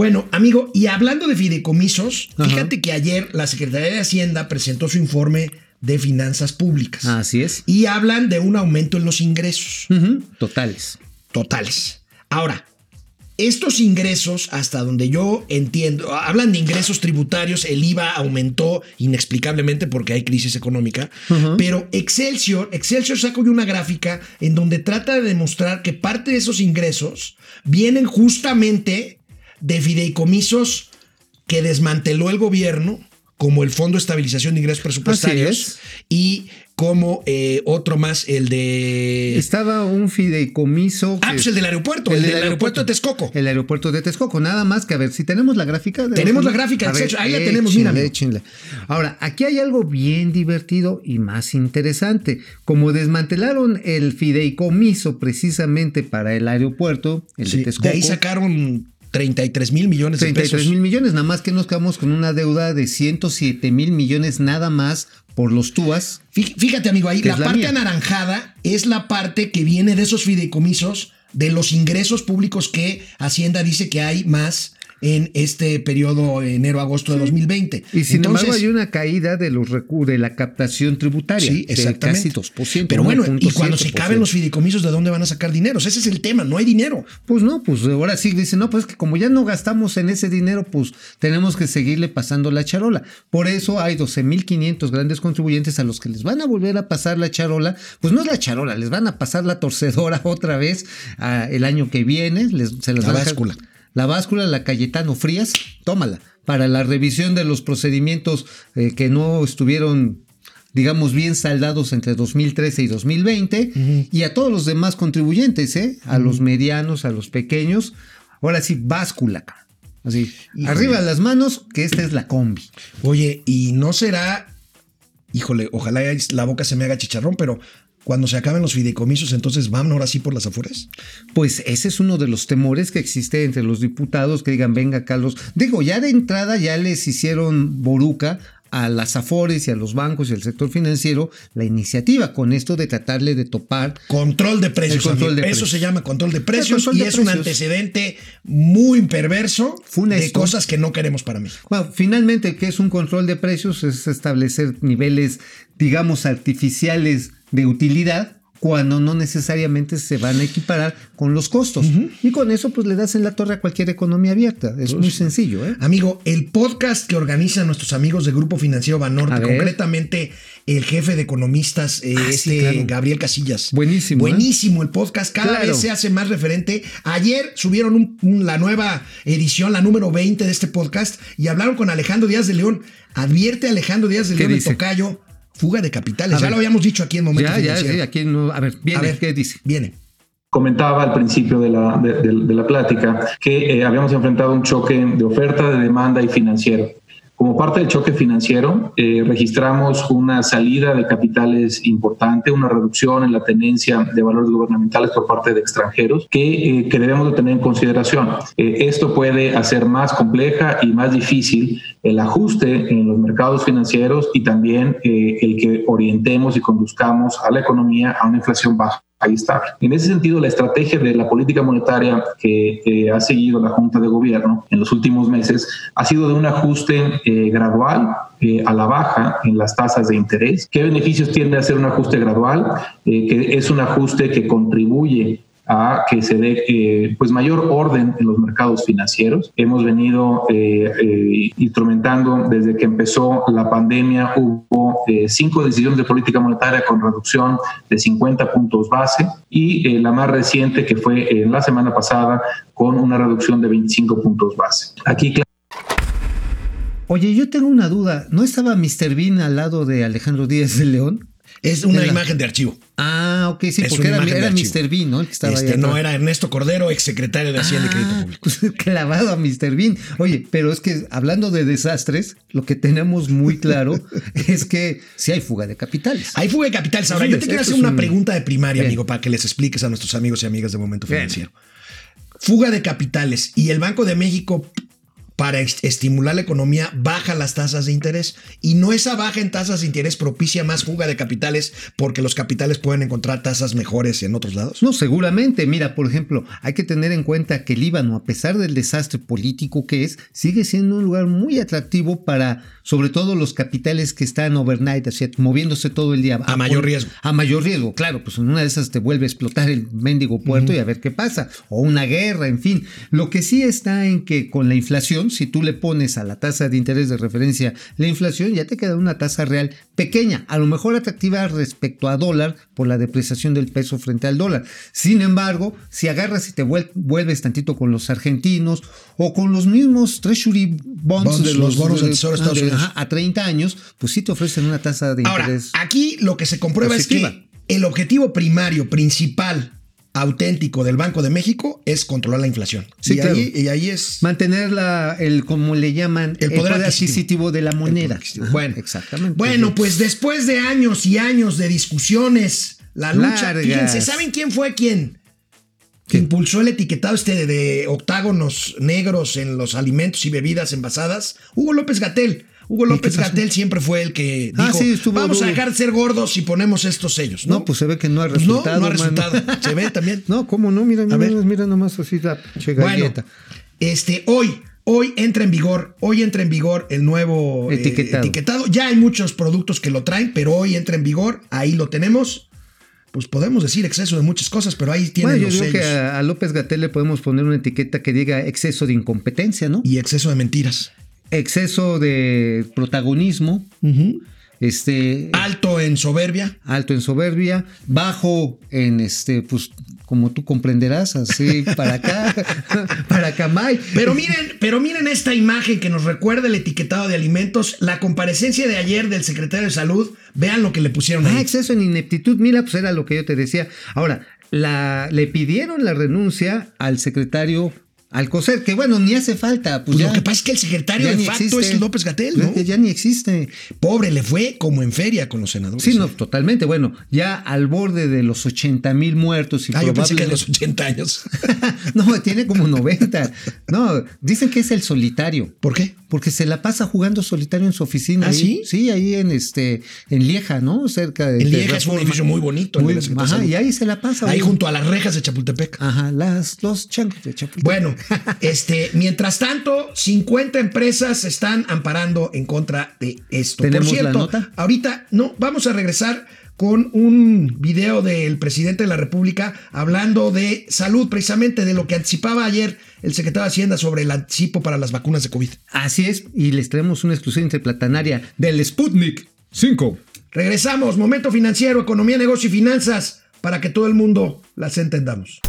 Bueno, amigo, y hablando de fideicomisos, fíjate que ayer la Secretaría de Hacienda presentó su informe de finanzas públicas. Así es. Y hablan de un aumento en los ingresos. Totales. Totales. Ahora, estos ingresos, hasta donde yo entiendo, hablan de ingresos tributarios, el IVA aumentó inexplicablemente porque hay crisis económica, pero Excelsior, Excelsior sacó una gráfica en donde trata de demostrar que parte de esos ingresos vienen justamente de fideicomisos que desmanteló el gobierno como el Fondo de Estabilización de Ingresos Presupuestarios y como eh, otro más, el de... Estaba un fideicomiso... Ah, pues el del aeropuerto, el, del, aeropuerto, de Texcoco. El aeropuerto de Texcoco, nada más que a ver si tenemos la gráfica. tenemos la gráfica, ahí la tenemos, mira. Ahora, aquí hay algo bien divertido y más interesante. Como desmantelaron el fideicomiso precisamente para el aeropuerto, el de Texcoco. De ahí sacaron 33 mil millones de pesos. 33 mil millones, nada más que nos quedamos con una deuda de 107 mil millones nada más por los TUAS. Fíjate, amigo, ahí la, parte anaranjada es la parte que viene de esos fideicomisos, de los ingresos públicos que Hacienda dice que hay más en este periodo enero-agosto de 2020. Y sin embargo hay una caída de los de la captación tributaria. Sí, exactamente. De casi 2%. Pero bueno, y cuando se caben los fideicomisos, ¿de dónde van a sacar dinero? Ese es el tema, no hay dinero. Pues no, pues ahora sí dicen, no, pues que como ya no gastamos en ese dinero, pues tenemos que seguirle pasando la charola. Por eso hay 12.500 grandes contribuyentes a los que les van a volver a pasar la charola. Pues no es la charola, les van a pasar la torcedora otra vez ah, el año que viene. Les, se las la va báscula. La báscula, la Cayetano Frías, tómala. Para la revisión de los procedimientos eh, que no estuvieron digamos, bien saldados entre 2013 y 2020, y a todos los demás contribuyentes, ¿eh? a los medianos, a los pequeños. Ahora sí, báscula. Así, arriba las manos, que esta es la combi. Oye, y no será, híjole, ojalá la boca se me haga chicharrón, pero cuando se acaben los fideicomisos, entonces van ahora sí por las afueras. Pues ese es uno de los temores que existe entre los diputados que digan, venga Carlos, digo, ya de entrada ya les hicieron boruca a las afores y a los bancos y al sector financiero la iniciativa con esto de tratarle de topar control de precios. Eso se llama control de precios y es un antecedente muy perverso de cosas que no queremos para México. Bueno, finalmente, ¿qué es un control de precios? Es establecer niveles, digamos, artificiales de utilidad cuando no necesariamente se van a equiparar con los costos. Y con eso, pues le das en la torre a cualquier economía abierta. Es muy sencillo. ¿eh? Amigo, el podcast que organizan nuestros amigos del Grupo Financiero Banorte, concretamente el jefe de economistas, eh, ah, este Gabriel Casillas. Buenísimo. ¿eh? Buenísimo el podcast. Cada vez se hace más referente. Ayer subieron la nueva edición, la número 20 de este podcast, y hablaron con Alejandro Díaz de León. Advierte Alejandro Díaz de León, el tocayo Fuga de capitales. ya lo habíamos dicho aquí en Momento ya, Ya, aquí a ver, viene, ¿qué dice? Viene. Comentaba al principio de la, de, la plática que eh, habíamos enfrentado un choque de oferta, de demanda y financiero. Como parte del choque financiero, eh, registramos una salida de capitales importante, una reducción en la tenencia de valores gubernamentales por parte de extranjeros que, eh, debemos de tener en consideración. Eh, esto puede hacer más compleja y más difícil el ajuste en los mercados financieros y también el que orientemos y conduzcamos a la economía a una inflación baja ahí está. En ese sentido, la estrategia de la política monetaria que ha seguido la Junta de Gobierno en los últimos meses ha sido de un ajuste eh, gradual eh, a la baja en las tasas de interés. ¿Qué beneficios tiene hacer un ajuste gradual? Eh, que es un ajuste que contribuye a que se dé eh, pues mayor orden en los mercados financieros. Hemos venido eh, eh, instrumentando desde que empezó la pandemia, hubo cinco decisiones de política monetaria con reducción de 50 puntos base y la más reciente que fue la semana pasada con una reducción de 25 puntos base. Aquí Oye, yo tengo una duda. ¿No estaba Mr. Bean al lado de Alejandro Díaz de León? Es una imagen de archivo. Ah, ok, sí, porque era, Mr. Bean, ¿no? estaba este, no, era Ernesto Cordero, exsecretario de Hacienda y Crédito ah, Público. Pues, clavado a Mr. Bean. Oye, pero es que hablando de desastres, lo que tenemos muy claro es que sí hay fuga de capitales. Hay fuga de capitales. Ahora, yo te quiero hacer una pregunta de primaria, amigo, para que les expliques a nuestros amigos y amigas de Momento Financiero. Fuga de capitales. Y el Banco de México para estimular la economía, baja las tasas de interés. Y no esa baja en tasas de interés propicia más fuga de capitales porque los capitales pueden encontrar tasas mejores en otros lados. No, seguramente. Mira, por ejemplo, hay que tener en cuenta que Líbano, a pesar del desastre político que es, sigue siendo un lugar muy atractivo para, sobre todo, los capitales que están overnight, así, moviéndose todo el día. A, mayor riesgo. A mayor riesgo, claro. Pues en una de esas te vuelve a explotar el mendigo puerto y a ver qué pasa. O una guerra, en fin. Lo que sí está en que con la inflación, si tú le pones a la tasa de interés de referencia la inflación, ya te queda una tasa real pequeña, a lo mejor atractiva respecto a dólar por la depreciación del peso frente al dólar. Sin embargo, si agarras y te vuelves tantito con los argentinos o con los mismos treasury bonds, de los, bonos de, a 30 años, pues sí te ofrecen una tasa de interés. aquí lo que se comprueba es que el objetivo primario, principal auténtico del Banco de México es controlar la inflación. Sí, y, ahí, y ahí es mantener el como le llaman el poder, adquisitivo. de la moneda. bueno, exactamente. Bueno, pues después de años y años de discusiones, la lucha, fíjense, ¿saben quién fue quién? Que impulsó el etiquetado este de octágonos negros en los alimentos y bebidas envasadas, Hugo López Gatel. Hugo López Gatel siempre fue el que ah, dijo, vamos a dejar de ser gordos y ponemos estos sellos. No, pues se ve que no ha resultado. Pues no, no ha resultado. se ve también. No, ¿cómo no? Mira, mira, mira nomás así la bueno, este, hoy, hoy entra en vigor, hoy entra en vigor el nuevo eh, etiquetado. Ya hay muchos productos que lo traen, pero hoy entra en vigor, ahí lo tenemos pues podemos decir exceso de muchas cosas, pero ahí tiene bueno, yo que a, López Gatel le podemos poner una etiqueta que diga exceso de incompetencia, ¿no? Y exceso de mentiras exceso de protagonismo, este alto en soberbia, alto en soberbia, bajo en este, pues como tú comprenderás, así para acá, para Camay. Pero miren, pero miren esta imagen que nos recuerda el etiquetado de alimentos, la comparecencia de ayer del secretario de salud, vean lo que le pusieron ah, exceso en ineptitud, mira, pues era lo que yo te decía. Ahora, la, le pidieron la renuncia al secretario Alcocer, que bueno, ni hace falta. Pues, pues lo que pasa es que el secretario de facto es López Gatel, ¿no? Ya, ni existe. Pobre, le fue como en feria con los senadores. Sí, no, totalmente. Bueno, ya al borde de los 80 mil muertos y ah, yo pensé que de los 80 años. no, tiene como 90. No, dicen que es el solitario. ¿Por qué? Porque se la pasa jugando solitario en su oficina. ¿Ah, sí? Sí, ahí en este, en Lieja, ¿no? Cerca de. En Lieja es un edificio muy bonito. ajá, y ahí se la pasa. Ahí junto a las rejas de Chapultepec. Ajá, las, los changos de Chapultepec. Bueno, este, mientras tanto, 50 empresas están amparando en contra de esto. ¿Tenemos Por cierto, la nota? ahorita no, vamos a regresar con un video del presidente de la República hablando de salud, precisamente de lo que anticipaba ayer el secretario de Hacienda sobre el anticipo para las vacunas de COVID. Así es, y les traemos una exclusión interplatanaria del Sputnik 5. Regresamos, momento financiero, economía, negocio y finanzas, para que todo el mundo las entendamos.